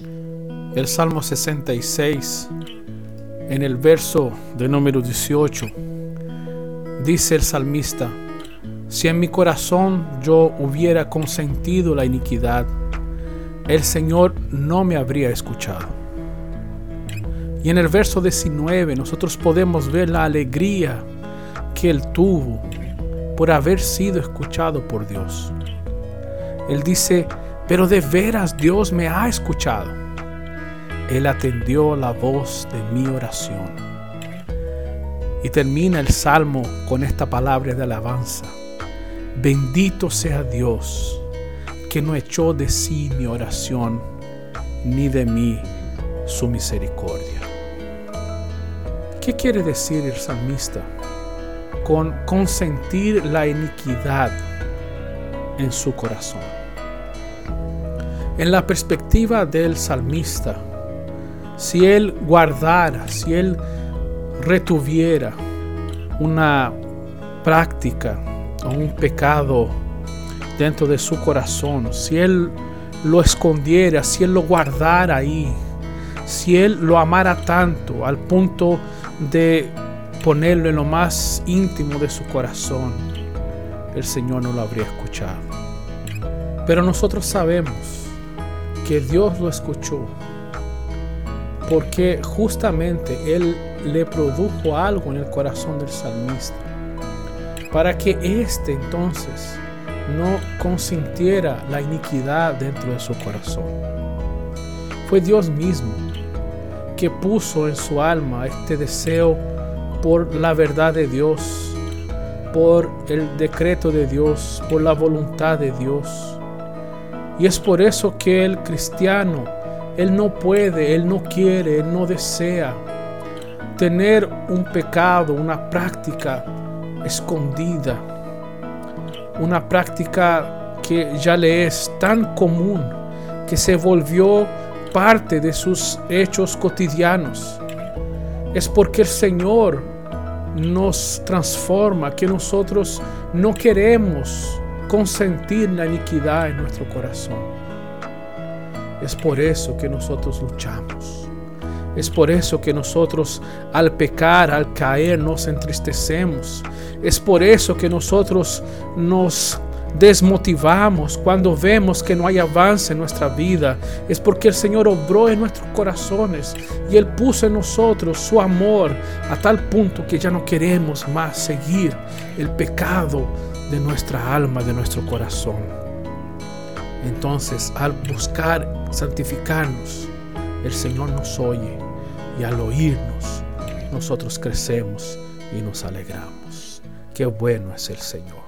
El Salmo 66, en el verso de número 18, dice el salmista, si en mi corazón yo hubiera consentido la iniquidad, el Señor no me habría escuchado. Y en el verso 19 nosotros podemos ver la alegría que él tuvo por haber sido escuchado por Dios. Él dice, pero de veras Dios me ha escuchado. Él atendió la voz de mi oración. Y termina el salmo con esta palabra de alabanza. Bendito sea Dios que no echó de sí mi oración, ni de mí su misericordia. ¿Qué quiere decir el salmista con consentir la iniquidad en su corazón? En la perspectiva del salmista, si él guardara, si él retuviera una práctica o un pecado dentro de su corazón, si él lo escondiera, si él lo guardara ahí, si él lo amara tanto al punto de ponerlo en lo más íntimo de su corazón, el Señor no lo habría escuchado. Pero nosotros sabemos que Dios lo escuchó, porque justamente Él le produjo algo en el corazón del salmista, para que éste entonces no consintiera la iniquidad dentro de su corazón. Fue Dios mismo que puso en su alma este deseo por la verdad de Dios, por el decreto de Dios, por la voluntad de Dios y es por eso que el cristiano, él no puede, él no quiere, él no desea tener un pecado, una práctica escondida, una práctica que ya le es tan común que se volvió parte de sus hechos cotidianos. Es porque el Señor nos transforma, que nosotros no queremos consentir la iniquidad en nuestro corazón. Es por eso que nosotros luchamos. Es por eso que nosotros al pecar, al caer, nos entristecemos. Es por eso que nosotros nos desmotivamos cuando vemos que no hay avance en nuestra vida. Es porque el Señor obró en nuestros corazones y Él puso en nosotros su amor a tal punto que ya no queremos más seguir el pecado de nuestra alma, de nuestro corazón. Entonces, al buscar santificarnos, el Señor nos oye y al oírnos, nosotros crecemos y nos alegramos. Qué bueno es el Señor.